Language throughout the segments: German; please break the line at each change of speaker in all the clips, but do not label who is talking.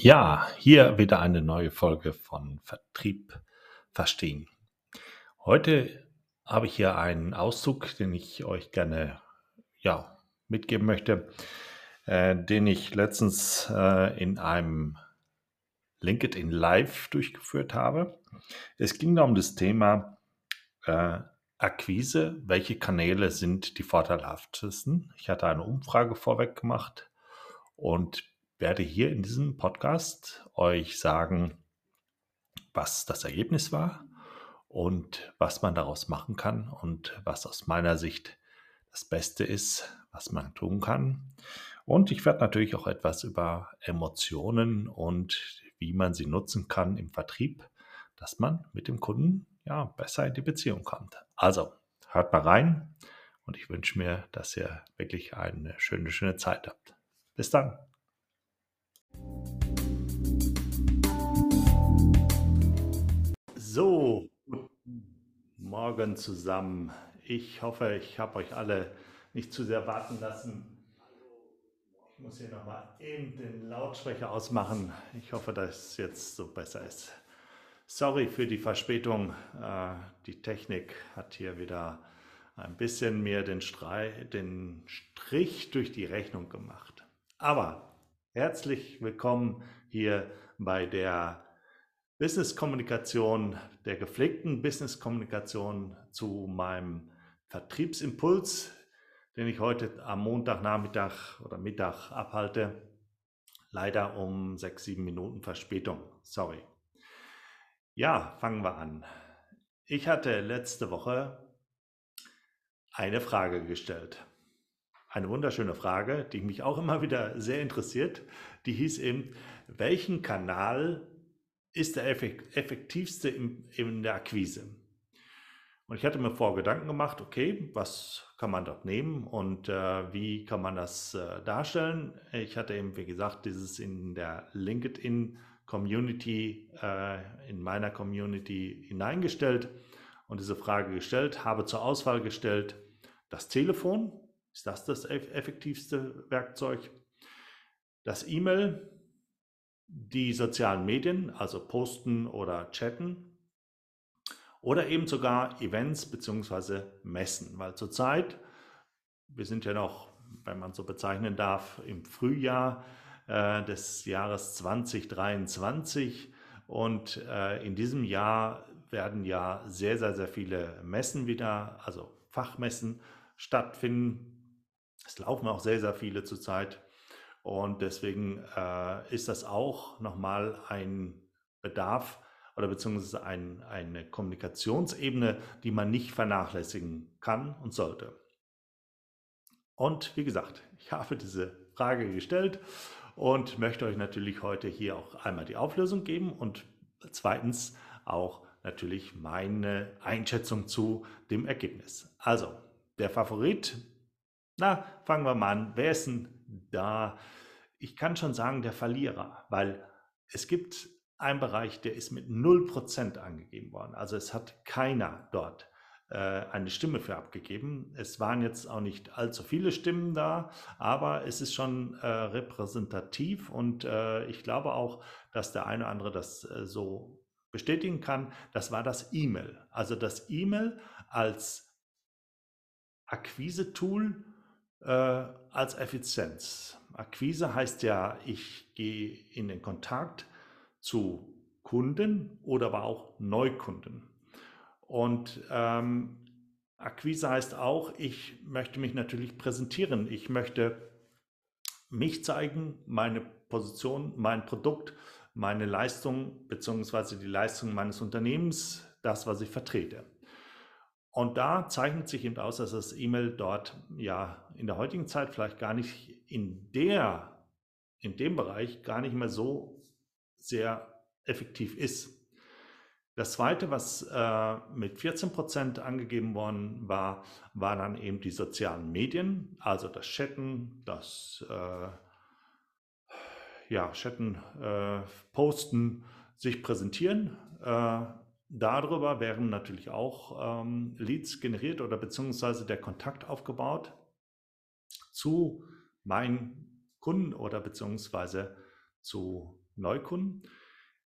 Ja, hier wieder eine neue Folge von Vertrieb verstehen. Heute habe ich hier einen Auszug, den ich euch gerne ja, mitgeben möchte, äh, den ich letztens äh, in einem LinkedIn Live durchgeführt habe. Es ging da um das Thema äh, Akquise. Welche Kanäle sind die vorteilhaftesten? Ich hatte eine Umfrage vorweg gemacht und werde hier in diesem Podcast euch sagen, was das Ergebnis war und was man daraus machen kann und was aus meiner Sicht das Beste ist, was man tun kann. Und ich werde natürlich auch etwas über Emotionen und wie man sie nutzen kann im Vertrieb, dass man mit dem Kunden ja besser in die Beziehung kommt. Also, hört mal rein und ich wünsche mir, dass ihr wirklich eine schöne, schöne Zeit habt. Bis dann. So, guten Morgen zusammen. Ich hoffe, ich habe euch alle nicht zu sehr warten lassen. Ich muss hier nochmal eben den Lautsprecher ausmachen. Ich hoffe, dass es jetzt so besser ist. Sorry für die Verspätung. Äh, die Technik hat hier wieder ein bisschen mir den, den Strich durch die Rechnung gemacht. Aber Herzlich willkommen hier bei der Business-Kommunikation, der gepflegten Business-Kommunikation zu meinem Vertriebsimpuls, den ich heute am Montagnachmittag oder Mittag abhalte. Leider um sechs, sieben Minuten Verspätung. Sorry. Ja, fangen wir an. Ich hatte letzte Woche eine Frage gestellt eine wunderschöne Frage, die mich auch immer wieder sehr interessiert. Die hieß eben, welchen Kanal ist der effektivste in der Akquise? Und ich hatte mir vor Gedanken gemacht, okay, was kann man dort nehmen und äh, wie kann man das äh, darstellen? Ich hatte eben, wie gesagt, dieses in der LinkedIn Community, äh, in meiner Community hineingestellt und diese Frage gestellt, habe zur Auswahl gestellt das Telefon, ist das das effektivste Werkzeug? Das E-Mail, die sozialen Medien, also Posten oder Chatten oder eben sogar Events bzw. Messen, weil zurzeit, wir sind ja noch, wenn man so bezeichnen darf, im Frühjahr äh, des Jahres 2023 und äh, in diesem Jahr werden ja sehr, sehr, sehr viele Messen wieder, also Fachmessen stattfinden, es laufen auch sehr, sehr viele zurzeit. Und deswegen äh, ist das auch nochmal ein Bedarf oder beziehungsweise ein, eine Kommunikationsebene, die man nicht vernachlässigen kann und sollte. Und wie gesagt, ich habe diese Frage gestellt und möchte euch natürlich heute hier auch einmal die Auflösung geben und zweitens auch natürlich meine Einschätzung zu dem Ergebnis. Also, der Favorit na, fangen wir mal an. Wer ist denn da? Ich kann schon sagen, der Verlierer, weil es gibt einen Bereich, der ist mit 0% angegeben worden. Also es hat keiner dort äh, eine Stimme für abgegeben. Es waren jetzt auch nicht allzu viele Stimmen da, aber es ist schon äh, repräsentativ und äh, ich glaube auch, dass der eine oder andere das äh, so bestätigen kann. Das war das E-Mail. Also das E-Mail als Akquise-Tool äh, als Effizienz. Akquise heißt ja, ich gehe in den Kontakt zu Kunden oder aber auch Neukunden. Und ähm, Akquise heißt auch, ich möchte mich natürlich präsentieren. Ich möchte mich zeigen, meine Position, mein Produkt, meine Leistung beziehungsweise die Leistung meines Unternehmens, das, was ich vertrete. Und da zeichnet sich eben aus, dass das E-Mail dort ja in der heutigen Zeit vielleicht gar nicht in der, in dem Bereich gar nicht mehr so sehr effektiv ist. Das zweite, was äh, mit 14 Prozent angegeben worden war, war dann eben die sozialen Medien, also das Chatten, das äh, ja, Chatten, äh, Posten, sich präsentieren. Darüber wären natürlich auch ähm, Leads generiert oder beziehungsweise der Kontakt aufgebaut zu meinen Kunden oder beziehungsweise zu Neukunden.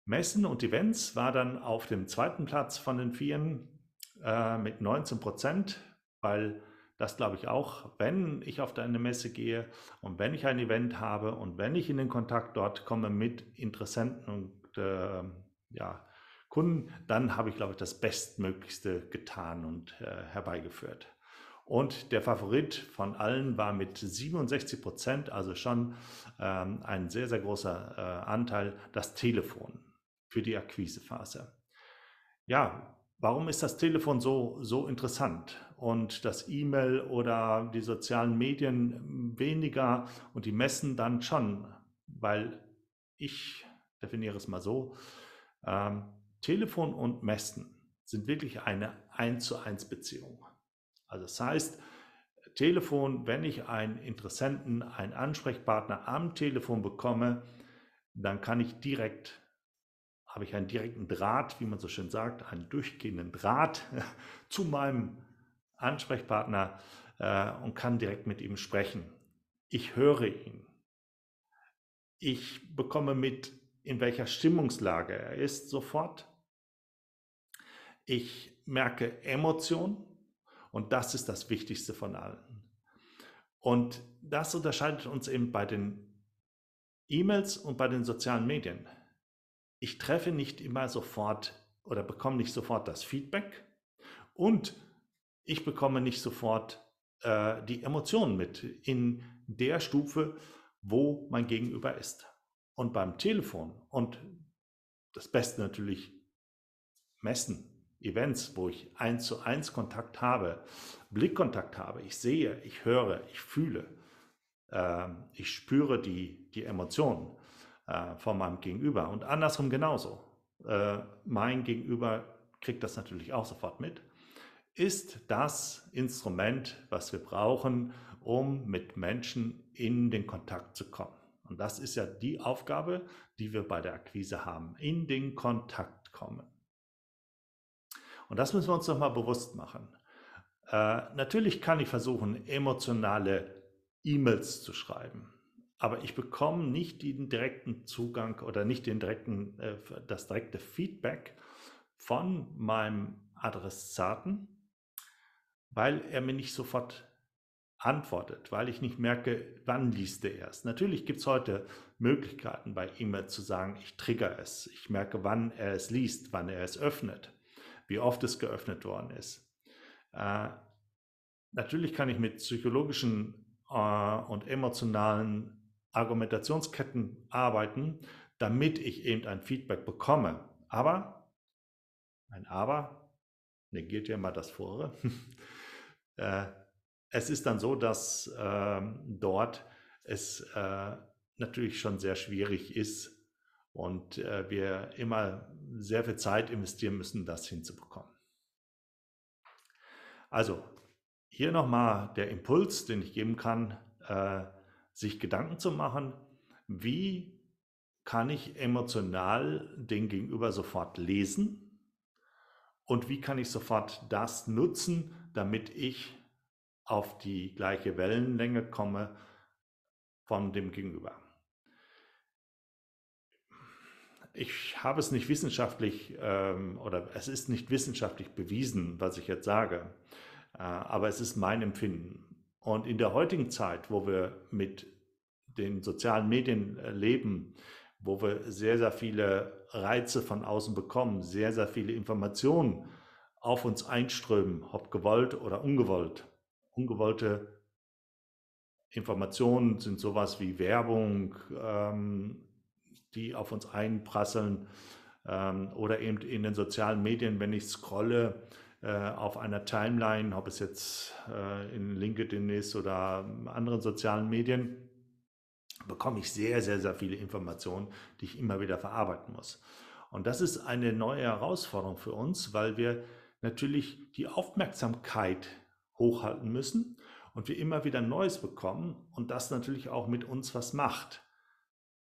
Messen und Events war dann auf dem zweiten Platz von den Vieren äh, mit 19 Prozent, weil das glaube ich auch, wenn ich auf eine Messe gehe und wenn ich ein Event habe und wenn ich in den Kontakt dort komme mit Interessenten und äh, ja, Kunden, dann habe ich, glaube ich, das Bestmöglichste getan und äh, herbeigeführt. Und der Favorit von allen war mit 67 Prozent, also schon ähm, ein sehr, sehr großer äh, Anteil, das Telefon für die Akquisephase. Ja, warum ist das Telefon so, so interessant und das E-Mail oder die sozialen Medien weniger und die Messen dann schon? Weil ich definiere es mal so, ähm, Telefon und Messen sind wirklich eine 1 zu 1 Beziehung. Also das heißt, Telefon, wenn ich einen Interessenten, einen Ansprechpartner am Telefon bekomme, dann kann ich direkt, habe ich einen direkten Draht, wie man so schön sagt, einen durchgehenden Draht zu meinem Ansprechpartner äh, und kann direkt mit ihm sprechen. Ich höre ihn. Ich bekomme mit, in welcher Stimmungslage er ist sofort. Ich merke Emotionen und das ist das Wichtigste von allen. Und das unterscheidet uns eben bei den E-Mails und bei den sozialen Medien. Ich treffe nicht immer sofort oder bekomme nicht sofort das Feedback und ich bekomme nicht sofort äh, die Emotionen mit in der Stufe, wo mein Gegenüber ist. Und beim Telefon und das Beste natürlich messen, Events, wo ich eins zu eins Kontakt habe, Blickkontakt habe, ich sehe, ich höre, ich fühle, äh, ich spüre die, die Emotionen äh, von meinem Gegenüber und andersrum genauso. Äh, mein Gegenüber kriegt das natürlich auch sofort mit, ist das Instrument, was wir brauchen, um mit Menschen in den Kontakt zu kommen. Und das ist ja die Aufgabe, die wir bei der Akquise haben, in den Kontakt kommen. Und das müssen wir uns nochmal bewusst machen. Äh, natürlich kann ich versuchen, emotionale E-Mails zu schreiben, aber ich bekomme nicht den direkten Zugang oder nicht den direkten, äh, das direkte Feedback von meinem Adressaten, weil er mir nicht sofort antwortet, weil ich nicht merke, wann liest er es. Natürlich gibt es heute Möglichkeiten bei E-Mail zu sagen, ich trigger es, ich merke, wann er es liest, wann er es öffnet wie oft es geöffnet worden ist. Äh, natürlich kann ich mit psychologischen äh, und emotionalen Argumentationsketten arbeiten, damit ich eben ein Feedback bekomme. Aber, ein Aber negiert ja mal das Vorre. äh, es ist dann so, dass ähm, dort es äh, natürlich schon sehr schwierig ist, und äh, wir immer sehr viel Zeit investieren müssen, das hinzubekommen. Also hier nochmal der Impuls, den ich geben kann, äh, sich Gedanken zu machen, wie kann ich emotional den Gegenüber sofort lesen und wie kann ich sofort das nutzen, damit ich auf die gleiche Wellenlänge komme von dem Gegenüber ich habe es nicht wissenschaftlich ähm, oder es ist nicht wissenschaftlich bewiesen, was ich jetzt sage, äh, aber es ist mein Empfinden. Und in der heutigen Zeit, wo wir mit den sozialen Medien äh, leben, wo wir sehr, sehr viele Reize von außen bekommen, sehr, sehr viele Informationen auf uns einströmen, ob gewollt oder ungewollt. Ungewollte Informationen sind sowas wie Werbung, ähm, die auf uns einprasseln ähm, oder eben in den sozialen Medien, wenn ich scrolle äh, auf einer Timeline, ob es jetzt äh, in LinkedIn ist oder anderen sozialen Medien, bekomme ich sehr, sehr, sehr viele Informationen, die ich immer wieder verarbeiten muss. Und das ist eine neue Herausforderung für uns, weil wir natürlich die Aufmerksamkeit hochhalten müssen und wir immer wieder Neues bekommen und das natürlich auch mit uns was macht.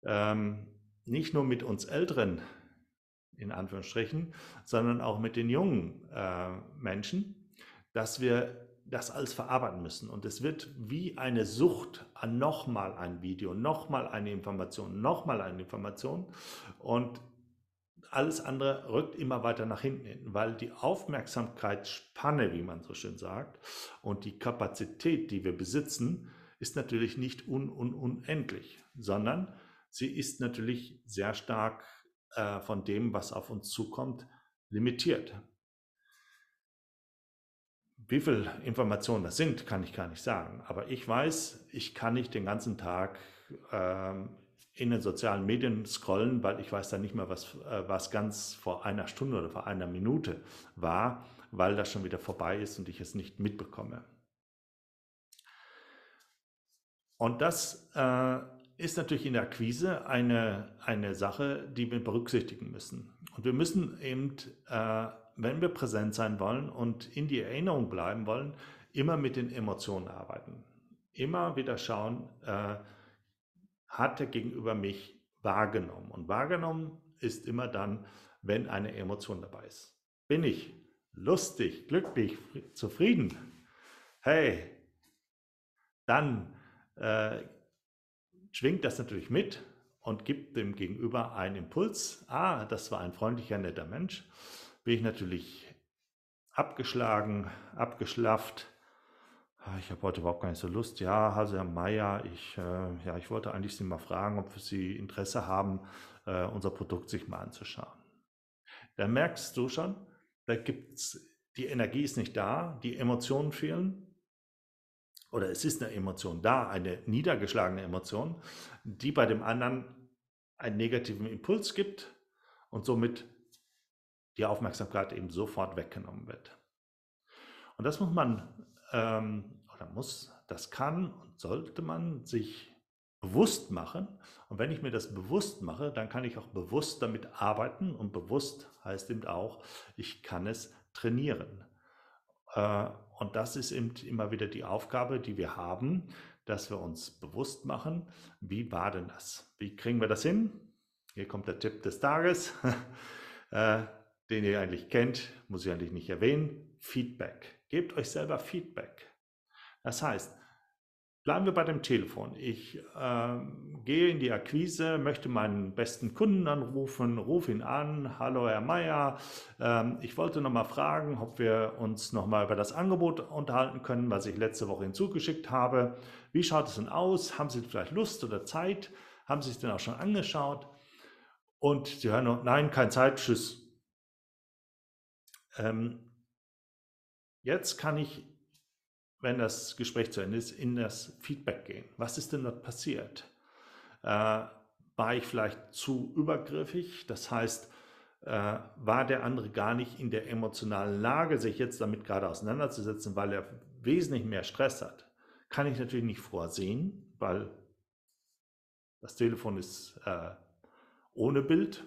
Ähm, nicht nur mit uns Älteren, in Anführungsstrichen, sondern auch mit den jungen äh, Menschen, dass wir das alles verarbeiten müssen. Und es wird wie eine Sucht an nochmal ein Video, nochmal eine Information, nochmal eine Information. Und alles andere rückt immer weiter nach hinten hin, weil die Aufmerksamkeitsspanne, wie man so schön sagt, und die Kapazität, die wir besitzen, ist natürlich nicht un un unendlich, sondern sie ist natürlich sehr stark äh, von dem, was auf uns zukommt, limitiert. Wie viel Informationen das sind, kann ich gar nicht sagen. Aber ich weiß, ich kann nicht den ganzen Tag ähm, in den sozialen Medien scrollen, weil ich weiß dann nicht mehr, was, äh, was ganz vor einer Stunde oder vor einer Minute war, weil das schon wieder vorbei ist und ich es nicht mitbekomme. Und das äh, ist natürlich in der Akquise eine, eine Sache, die wir berücksichtigen müssen. Und wir müssen eben, äh, wenn wir präsent sein wollen und in die Erinnerung bleiben wollen, immer mit den Emotionen arbeiten. Immer wieder schauen, äh, hat der Gegenüber mich wahrgenommen? Und wahrgenommen ist immer dann, wenn eine Emotion dabei ist. Bin ich lustig, glücklich, zufrieden? Hey, dann äh, schwingt das natürlich mit und gibt dem Gegenüber einen Impuls. Ah, das war ein freundlicher, netter Mensch. Bin ich natürlich abgeschlagen, abgeschlafft. Ah, ich habe heute überhaupt gar nicht so Lust. Ja, also Herr Meier, ich, äh, ja, ich wollte eigentlich Sie mal fragen, ob Sie Interesse haben, äh, unser Produkt sich mal anzuschauen. Da merkst du schon, da gibt's, die Energie ist nicht da, die Emotionen fehlen oder es ist eine Emotion da, eine niedergeschlagene Emotion, die bei dem anderen einen negativen Impuls gibt und somit die Aufmerksamkeit eben sofort weggenommen wird. Und das muss man, ähm, oder muss, das kann und sollte man sich bewusst machen. Und wenn ich mir das bewusst mache, dann kann ich auch bewusst damit arbeiten. Und bewusst heißt eben auch, ich kann es trainieren. Äh, und das ist eben immer wieder die Aufgabe, die wir haben, dass wir uns bewusst machen, wie war denn das? Wie kriegen wir das hin? Hier kommt der Tipp des Tages, äh, den ihr eigentlich kennt, muss ich eigentlich nicht erwähnen. Feedback. Gebt euch selber Feedback. Das heißt, Bleiben wir bei dem Telefon. Ich äh, gehe in die Akquise, möchte meinen besten Kunden anrufen, rufe ihn an. Hallo Herr Meier, ähm, ich wollte noch mal fragen, ob wir uns noch mal über das Angebot unterhalten können, was ich letzte Woche hinzugeschickt habe. Wie schaut es denn aus? Haben Sie vielleicht Lust oder Zeit? Haben Sie es denn auch schon angeschaut? Und Sie hören noch, nein, keine Zeit, tschüss. Ähm, jetzt kann ich wenn das Gespräch zu Ende ist, in das Feedback gehen. Was ist denn dort passiert? Äh, war ich vielleicht zu übergriffig? Das heißt, äh, war der andere gar nicht in der emotionalen Lage, sich jetzt damit gerade auseinanderzusetzen, weil er wesentlich mehr Stress hat? Kann ich natürlich nicht vorsehen, weil das Telefon ist äh, ohne Bild.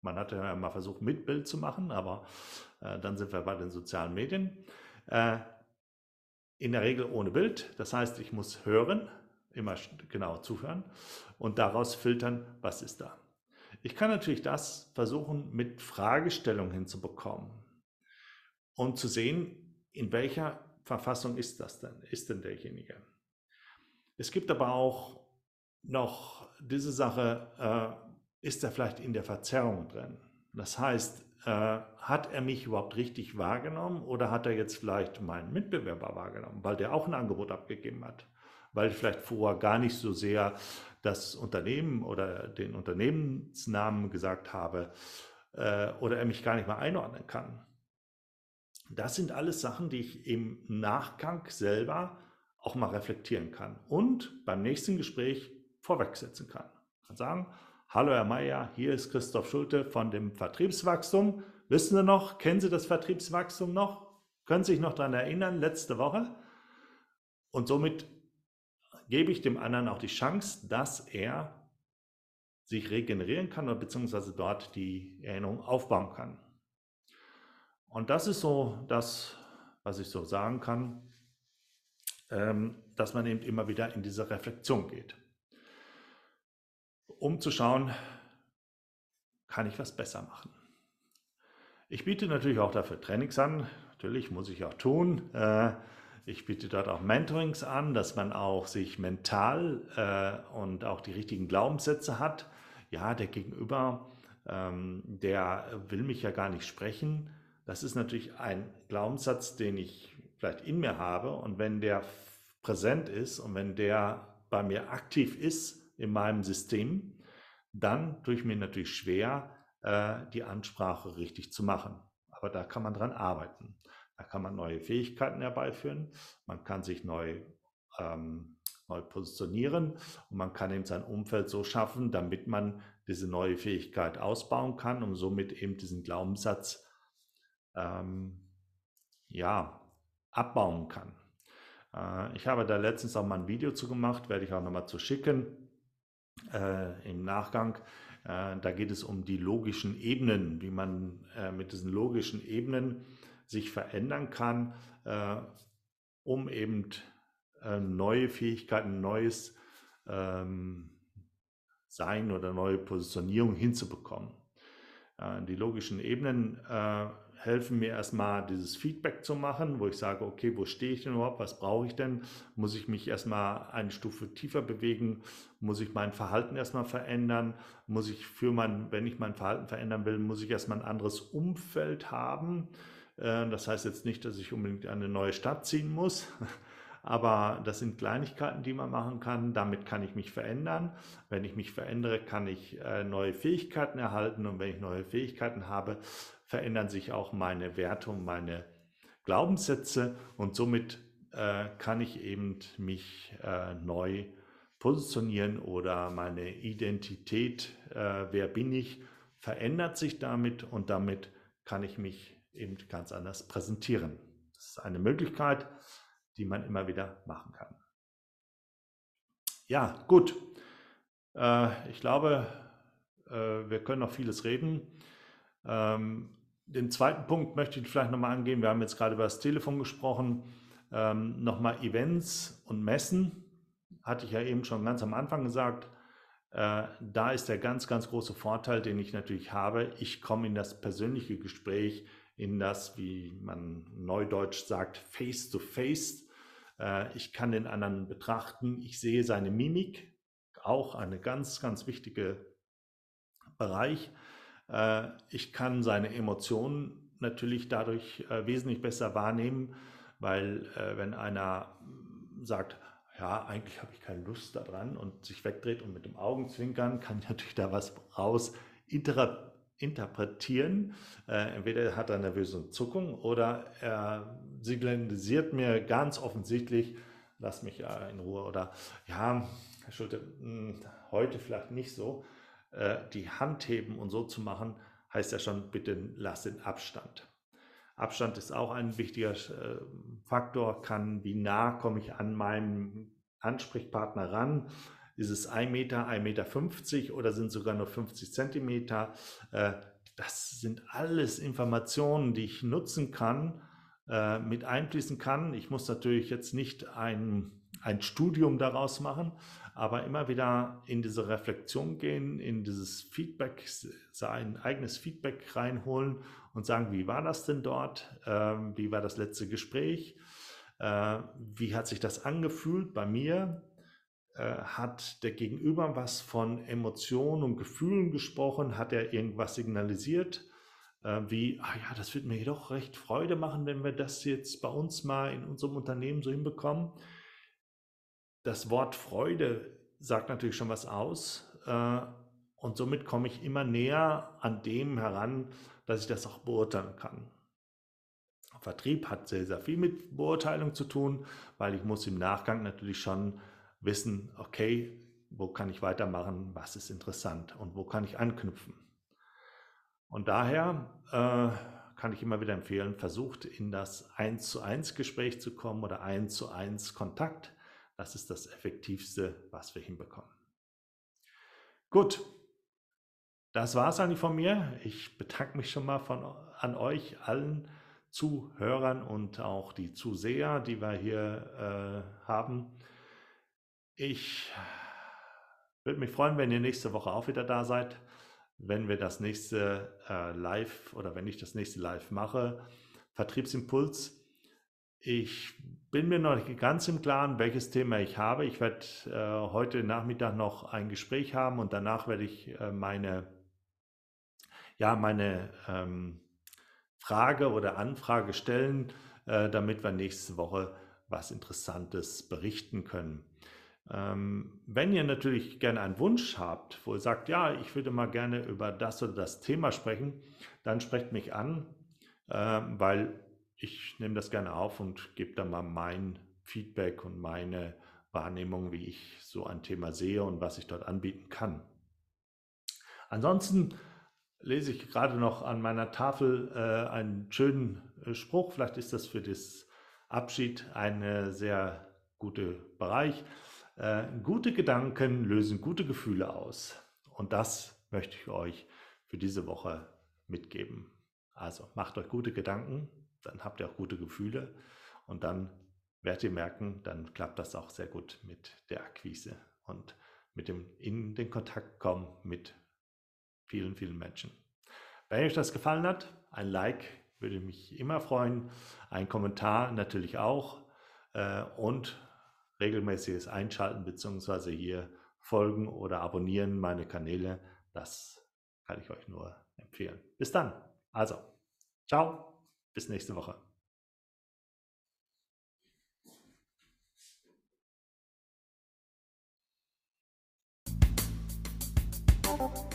Man hatte ja mal versucht, mit Bild zu machen, aber äh, dann sind wir bei den sozialen Medien. In der Regel ohne Bild. Das heißt, ich muss hören, immer genau zuhören und daraus filtern, was ist da. Ich kann natürlich das versuchen, mit Fragestellung hinzubekommen und zu sehen, in welcher Verfassung ist das denn, ist denn derjenige. Es gibt aber auch noch diese Sache, äh, ist er vielleicht in der Verzerrung drin? Das heißt, äh, hat er mich überhaupt richtig wahrgenommen oder hat er jetzt vielleicht meinen Mitbewerber wahrgenommen, weil der auch ein Angebot abgegeben hat? Weil ich vielleicht vorher gar nicht so sehr das Unternehmen oder den Unternehmensnamen gesagt habe äh, oder er mich gar nicht mehr einordnen kann. Das sind alles Sachen, die ich im Nachgang selber auch mal reflektieren kann und beim nächsten Gespräch vorwegsetzen kann. Ich kann sagen, Hallo Herr Meier, hier ist Christoph Schulte von dem Vertriebswachstum. Wissen Sie noch, kennen Sie das Vertriebswachstum noch? Können Sie sich noch daran erinnern, letzte Woche? Und somit gebe ich dem anderen auch die Chance, dass er sich regenerieren kann oder beziehungsweise dort die Erinnerung aufbauen kann. Und das ist so das, was ich so sagen kann, ähm, dass man eben immer wieder in diese Reflexion geht um zu schauen, kann ich was besser machen. Ich biete natürlich auch dafür Trainings an, natürlich muss ich auch tun. Äh, Ich biete dort auch Mentorings an, dass man auch sich mental äh, und auch die richtigen Glaubenssätze hat. Ja, der Gegenüber, ähm, der will mich ja gar nicht sprechen. Das ist natürlich ein Glaubenssatz, den ich vielleicht in mir habe. Und wenn der präsent ist und wenn der bei mir aktiv ist in meinem System, dann tue ich mir natürlich schwer, äh, die Ansprache richtig zu machen. Aber da kann man dran arbeiten. Da kann man neue Fähigkeiten herbeiführen, man kann sich neu, ähm, neu positionieren und man kann eben sein Umfeld so schaffen, damit man diese neue Fähigkeit ausbauen kann und somit eben diesen Glaubenssatz ähm, ja, abbauen kann. Äh, ich habe da letztens auch mal ein Video zu gemacht, werde ich auch nochmal zu schicken äh, im Nachgang. Äh, da geht es um die logischen Ebenen, wie man äh, mit diesen logischen Ebenen sich verändern kann, äh, um eben äh, neue Fähigkeiten, neues ähm, Sein oder neue Positionierung hinzubekommen. Äh, die logischen Ebenen helfen mir erstmal dieses Feedback zu machen, wo ich sage, okay, wo stehe ich denn überhaupt, was brauche ich denn? Muss ich mich erstmal eine Stufe tiefer bewegen? Muss ich mein Verhalten erstmal verändern? Muss ich für mein, wenn ich mein Verhalten verändern will, muss ich erstmal ein anderes Umfeld haben? Äh, das heißt jetzt nicht, dass ich unbedingt eine neue Stadt ziehen muss, aber das sind Kleinigkeiten, die man machen kann. Damit kann ich mich verändern. Wenn ich mich verändere, kann ich äh, neue Fähigkeiten erhalten und wenn ich neue Fähigkeiten habe, verändern sich auch meine Werte und meine Glaubenssätze und somit äh, kann ich eben mich neu positionieren oder meine Identität, wer bin ich, verändert sich damit und damit kann ich mich eben ganz anders präsentieren. Das ist eine Möglichkeit, die man immer wieder machen kann. Ja, gut. Äh, ich glaube, äh, wir können noch vieles reden. Ähm, den zweiten Punkt möchte ich vielleicht nochmal angehen. Wir haben jetzt gerade über das Telefon gesprochen. Ähm, nochmal Events und Messen. Hatte ich ja eben schon ganz am Anfang gesagt. Äh, da ist der ganz, ganz große Vorteil, den ich natürlich habe. Ich komme in das persönliche Gespräch in das, wie man neudeutsch sagt, Face-to-Face. Äh, ich kann den anderen betrachten, ich sehe seine Mimik, auch eine ganz, ganz wichtige Bereich. Äh, ich kann seine Emotionen natürlich dadurch äh, wesentlich besser wahrnehmen, weil wenn einer sagt, ja, eigentlich habe ich keine Lust daran und sich wegdreht und mit dem Augenzwinkern kann ich natürlich da was raus interpretieren. Äh, entweder hat er nervöse Zuckung oder er signalisiert mir ganz offensichtlich, lass mich äh, in Ruhe oder ja, Herr Schulte, mh, hm, heute vielleicht nicht so. Äh, die Hand heben und so zu machen, heißt ja schon, bitte lass den Abstand. Abstand ist auch ein wichtiger äh, Faktor, kann, wie nah komme ich an meinen Ansprechpartner ran ist es 1 Meter, 1,50 Meter 50 oder sind sogar nur 50 Zentimeter? Äh, das sind alles Informationen, die ich nutzen kann, mit einfließen kann. Ich muss natürlich jetzt nicht ein, ein Studium daraus machen, aber immer wieder in diese Reflexion gehen, in dieses Feedback, sein eigenes Feedback reinholen und sagen, wie war das denn dort? Ähm, wie war das letzte Gespräch? Äh, wie hat sich das angefühlt bei mir? Äh, hat der Gegenüber was von Emotionen und Gefühlen gesprochen? Hat er irgendwas signalisiert? Äh, wie, ah ja, das wird mir jedoch recht Freude machen, wenn wir das jetzt bei uns mal in unserem Unternehmen so hinbekommen. Das Wort Freude sagt natürlich schon was aus. Äh, und somit komme ich immer näher an dem heran, dass ich das auch beurteilen kann. Vertrieb hat sehr, sehr viel mit Beurteilung zu tun, weil ich muss im Nachgang natürlich schon wissen, okay, wo kann ich weitermachen, was ist interessant und wo kann ich anknüpfen. Und daher äh, kann ich immer wieder empfehlen, versucht in das 1 zu 1 Gespräch zu kommen oder 1 zu 1 Kontakt. Das ist das Effektivste, was wir hinbekommen. Gut, das war es eigentlich von mir. Ich bedanke mich schon mal von, an euch allen Zuhörern und auch die Zuseher, die wir hier äh, haben. Ich würde mich freuen, wenn ihr nächste Woche auch wieder da seid, wenn wir das nächste äh, Live oder wenn ich das nächste Live mache. Vertriebsimpuls. Ich bin mir noch nicht ganz im Klaren, welches Thema ich habe. Ich werde äh, heute Nachmittag noch ein Gespräch haben und danach werde ich äh, meine, ja, meine ähm, Frage oder Anfrage stellen, äh, damit wir nächste Woche was Interessantes berichten können. Ähm, wenn ihr natürlich gerne einen Wunsch habt, wo ihr sagt, ja, ich würde mal gerne über das oder das Thema sprechen, dann sprecht mich an, äh, weil ich nehme das gerne auf und gebe dann mal mein Feedback und meine Wahrnehmung, wie ich so ein Thema sehe und was ich dort anbieten kann. Ansonsten lese ich gerade noch an meiner Tafel äh, einen schönen äh, Spruch. Vielleicht ist das für das Abschied ein sehr guter Bereich. Äh, gute Gedanken lösen gute Gefühle aus. Und das möchte ich euch für diese Woche mitgeben. Also macht euch gute Gedanken, dann habt ihr auch gute Gefühle und dann werdet ihr merken, dann klappt das auch sehr gut mit der Akquise und mit dem in den Kontakt kommen mit vielen, vielen Menschen. Wenn euch das gefallen hat, ein Like würde mich immer freuen, ein Kommentar natürlich auch äh, und regelmäßiges Einschalten bzw. hier folgen oder abonnieren meine Kanäle. Das kann ich euch nur empfehlen. Bis dann. Also, ciao. Bis nächste Woche. Thank